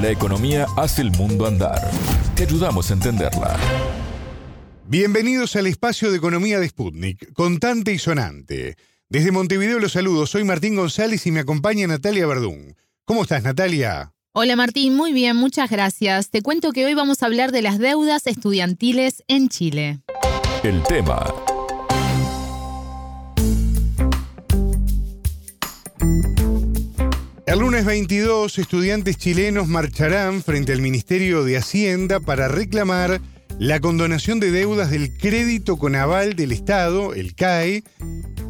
La economía hace el mundo andar. Te ayudamos a entenderla. Bienvenidos al espacio de economía de Sputnik, contante y sonante. Desde Montevideo los saludo, soy Martín González y me acompaña Natalia Verdún. ¿Cómo estás, Natalia? Hola Martín, muy bien, muchas gracias. Te cuento que hoy vamos a hablar de las deudas estudiantiles en Chile. El tema El lunes 22, estudiantes chilenos marcharán frente al Ministerio de Hacienda para reclamar la condonación de deudas del crédito con aval del Estado, el CAE,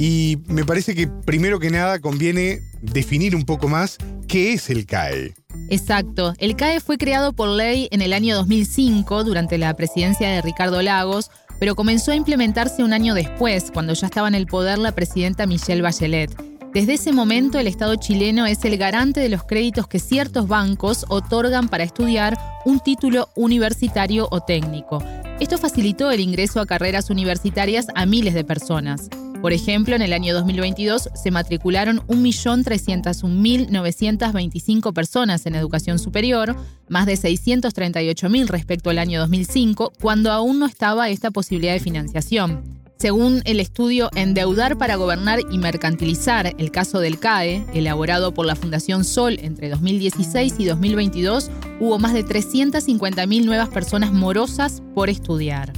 y me parece que primero que nada conviene definir un poco más qué es el CAE. Exacto, el CAE fue creado por ley en el año 2005 durante la presidencia de Ricardo Lagos, pero comenzó a implementarse un año después, cuando ya estaba en el poder la presidenta Michelle Bachelet. Desde ese momento, el Estado chileno es el garante de los créditos que ciertos bancos otorgan para estudiar un título universitario o técnico. Esto facilitó el ingreso a carreras universitarias a miles de personas. Por ejemplo, en el año 2022 se matricularon 1.301.925 personas en educación superior, más de 638.000 respecto al año 2005, cuando aún no estaba esta posibilidad de financiación. Según el estudio Endeudar para Gobernar y Mercantilizar, el caso del CAE, elaborado por la Fundación Sol entre 2016 y 2022, hubo más de 350.000 nuevas personas morosas por estudiar.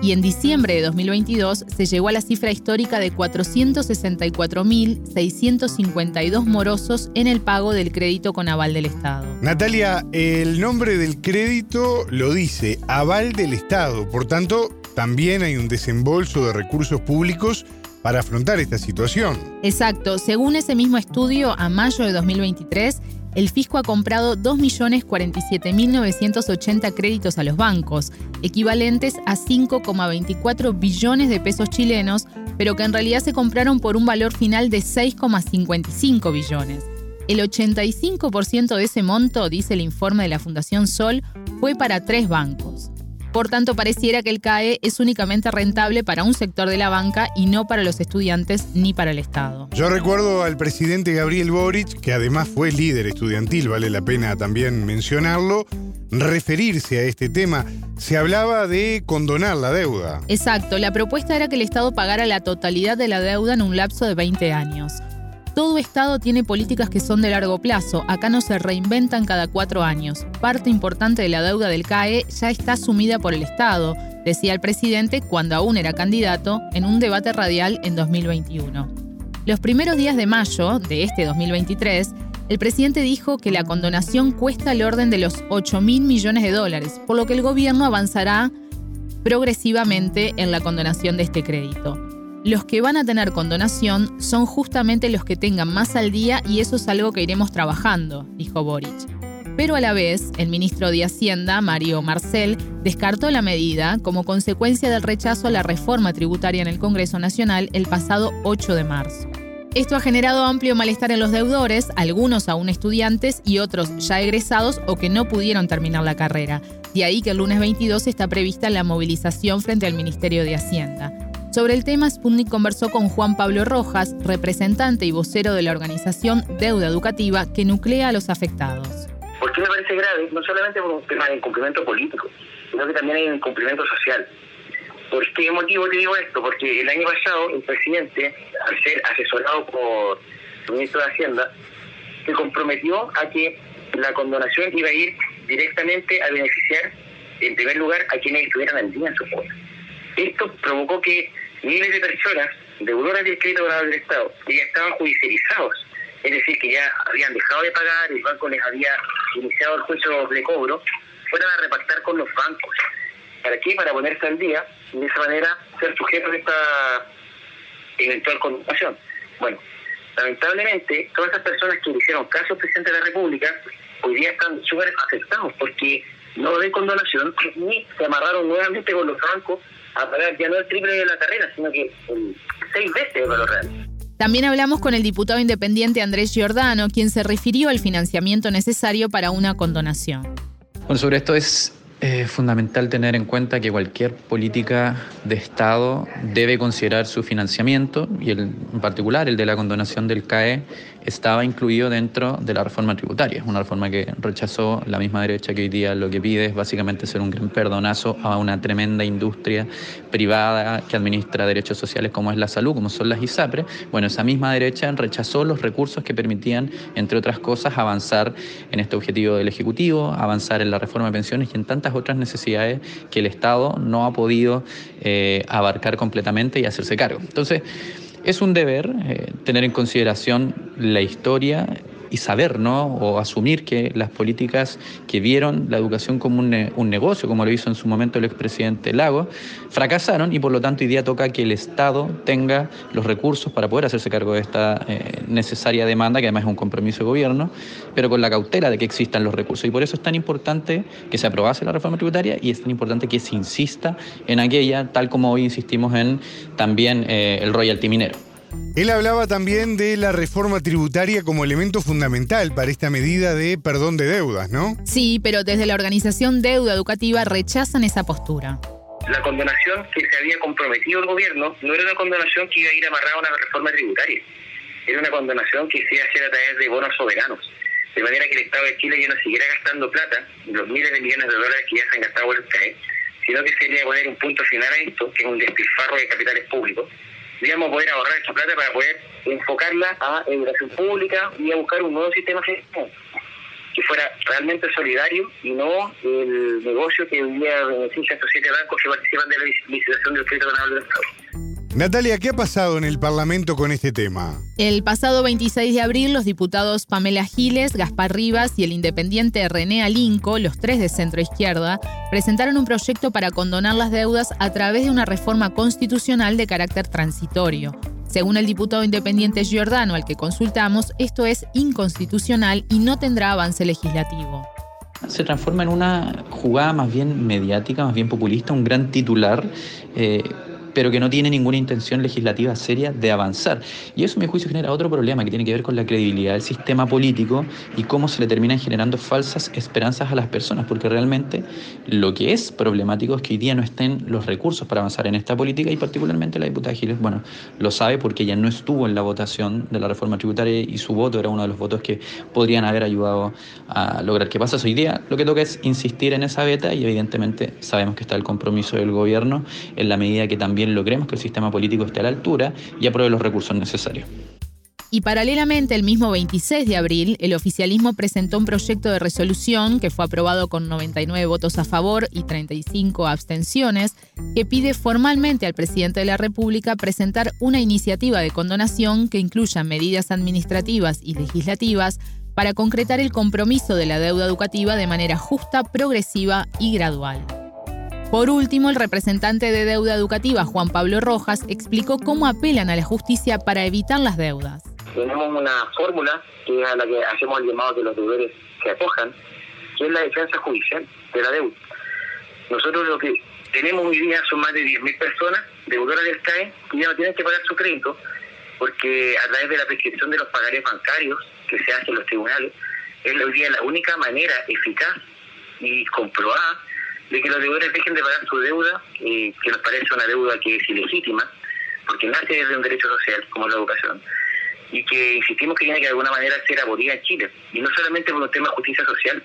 Y en diciembre de 2022 se llegó a la cifra histórica de 464.652 morosos en el pago del crédito con aval del Estado. Natalia, el nombre del crédito lo dice, aval del Estado. Por tanto, también hay un desembolso de recursos públicos para afrontar esta situación. Exacto. Según ese mismo estudio, a mayo de 2023, el fisco ha comprado 2.047.980 créditos a los bancos, equivalentes a 5,24 billones de pesos chilenos, pero que en realidad se compraron por un valor final de 6,55 billones. El 85% de ese monto, dice el informe de la Fundación Sol, fue para tres bancos. Por tanto, pareciera que el CAE es únicamente rentable para un sector de la banca y no para los estudiantes ni para el Estado. Yo recuerdo al presidente Gabriel Boric, que además fue líder estudiantil, vale la pena también mencionarlo, referirse a este tema. Se hablaba de condonar la deuda. Exacto, la propuesta era que el Estado pagara la totalidad de la deuda en un lapso de 20 años. Todo Estado tiene políticas que son de largo plazo, acá no se reinventan cada cuatro años. Parte importante de la deuda del CAE ya está asumida por el Estado, decía el presidente cuando aún era candidato en un debate radial en 2021. Los primeros días de mayo de este 2023, el presidente dijo que la condonación cuesta el orden de los 8 mil millones de dólares, por lo que el gobierno avanzará progresivamente en la condonación de este crédito. Los que van a tener condonación son justamente los que tengan más al día y eso es algo que iremos trabajando, dijo Boric. Pero a la vez, el ministro de Hacienda, Mario Marcel, descartó la medida como consecuencia del rechazo a la reforma tributaria en el Congreso Nacional el pasado 8 de marzo. Esto ha generado amplio malestar en los deudores, algunos aún estudiantes y otros ya egresados o que no pudieron terminar la carrera. De ahí que el lunes 22 está prevista la movilización frente al Ministerio de Hacienda. Sobre el tema, Sputnik conversó con Juan Pablo Rojas, representante y vocero de la organización Deuda Educativa, que nuclea a los afectados. ¿Por qué me parece grave? No solamente por un tema de incumplimiento político, sino que también hay un incumplimiento social. ¿Por qué motivo te digo esto? Porque el año pasado el presidente, al ser asesorado por el ministro de Hacienda, se comprometió a que la condonación iba a ir directamente a beneficiar, en primer lugar, a quienes estuvieran al día en su poder. Esto provocó que miles de personas, deudoras del crédito del Estado, que ya estaban judicializados, es decir, que ya habían dejado de pagar, el banco les había iniciado el juicio de cobro, fueran a repactar con los bancos. ¿Para qué? Para ponerse al día y de esa manera ser sujetos de esta eventual condenación. Bueno, lamentablemente, todas esas personas que hicieron caso al presidente de la República hoy día están súper afectados porque no ven condonación ni se amarraron nuevamente con los bancos a pagar ya no el triple de la carrera, sino que seis veces el valor real. También hablamos con el diputado independiente Andrés Giordano, quien se refirió al financiamiento necesario para una condonación. Bueno, sobre esto es eh, fundamental tener en cuenta que cualquier política de Estado debe considerar su financiamiento, y el, en particular el de la condonación del CAE, estaba incluido dentro de la reforma tributaria, una reforma que rechazó la misma derecha que hoy día lo que pide es básicamente ser un gran perdonazo a una tremenda industria privada que administra derechos sociales como es la salud, como son las ISAPRE. Bueno, esa misma derecha rechazó los recursos que permitían, entre otras cosas, avanzar en este objetivo del Ejecutivo, avanzar en la reforma de pensiones y en tantas otras necesidades que el Estado no ha podido eh, abarcar completamente y hacerse cargo. Entonces, es un deber eh, tener en consideración la historia y saber, ¿no? O asumir que las políticas que vieron la educación como un, negocio, como lo hizo en su momento el expresidente Lago, fracasaron y por lo tanto hoy día toca que el Estado tenga los recursos para poder hacerse cargo de esta eh, necesaria demanda, que además es un compromiso de gobierno, pero con la cautela de que existan los recursos. Y por eso es tan importante que se aprobase la reforma tributaria y es tan importante que se insista en aquella, tal como hoy insistimos en también eh, el royalty minero. Él hablaba también de la reforma tributaria como elemento fundamental para esta medida de perdón de deudas, ¿no? Sí, pero desde la organización Deuda Educativa rechazan esa postura. La condonación que se había comprometido el gobierno no era una condonación que iba a ir amarrada a una reforma tributaria, era una condonación que se iba a hacer a través de bonos soberanos, de manera que el Estado de Chile ya no siguiera gastando plata, los miles de millones de dólares que ya se han gastado en el CAE, sino que se iba a poner un punto final a esto, que es un despilfarro de capitales públicos, digamos, poder ahorrar esta plata para poder enfocarla a educación pública y a buscar un nuevo sistema que fuera realmente solidario y no el negocio que hoy día beneficia a estos siete bancos que participan de la licitación del crédito nacional del Estado. Natalia, ¿qué ha pasado en el Parlamento con este tema? El pasado 26 de abril, los diputados Pamela Giles, Gaspar Rivas y el independiente René Alinco, los tres de centro izquierda, presentaron un proyecto para condonar las deudas a través de una reforma constitucional de carácter transitorio. Según el diputado independiente Giordano, al que consultamos, esto es inconstitucional y no tendrá avance legislativo se transforma en una jugada más bien mediática, más bien populista, un gran titular eh, pero que no tiene ninguna intención legislativa seria de avanzar. Y eso, a mi juicio, genera otro problema que tiene que ver con la credibilidad del sistema político y cómo se le terminan generando falsas esperanzas a las personas, porque realmente lo que es problemático es que hoy día no estén los recursos para avanzar en esta política y particularmente la diputada Giles, bueno, lo sabe porque ella no estuvo en la votación de la reforma tributaria y su voto era uno de los votos que podrían haber ayudado a lograr que pasase. Hoy día lo que toca es insistir en esa beta y evidentemente sabemos que está el compromiso del gobierno en la medida que también logremos que el sistema político esté a la altura y apruebe los recursos necesarios. Y paralelamente, el mismo 26 de abril, el oficialismo presentó un proyecto de resolución que fue aprobado con 99 votos a favor y 35 abstenciones, que pide formalmente al presidente de la República presentar una iniciativa de condonación que incluya medidas administrativas y legislativas para concretar el compromiso de la deuda educativa de manera justa, progresiva y gradual. Por último, el representante de deuda educativa, Juan Pablo Rojas, explicó cómo apelan a la justicia para evitar las deudas. Tenemos una fórmula que es a la que hacemos el llamado que los deudores se acojan, que es la defensa judicial de la deuda. Nosotros lo que tenemos hoy día son más de 10.000 personas deudoras del CAE que ya no tienen que pagar su crédito porque a través de la prescripción de los pagarés bancarios que se hacen en los tribunales, es hoy día la única manera eficaz y comprobada de que los deudores dejen de pagar su deuda, que nos parece una deuda que es ilegítima, porque nace desde un derecho social como la educación, y que insistimos que tiene que de alguna manera ser abolida en Chile, y no solamente por un tema de justicia social,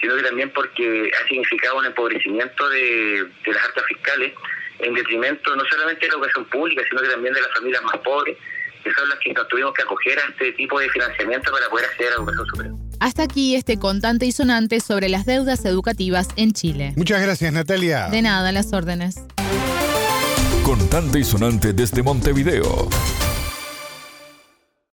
sino que también porque ha significado un empobrecimiento de, de las arcas fiscales en detrimento no solamente de la educación pública, sino que también de las familias más pobres, que son las que nos tuvimos que acoger a este tipo de financiamiento para poder acceder a la educación superior. Hasta aquí este contante y sonante sobre las deudas educativas en Chile. Muchas gracias, Natalia. De nada, las órdenes. Contante y sonante desde Montevideo.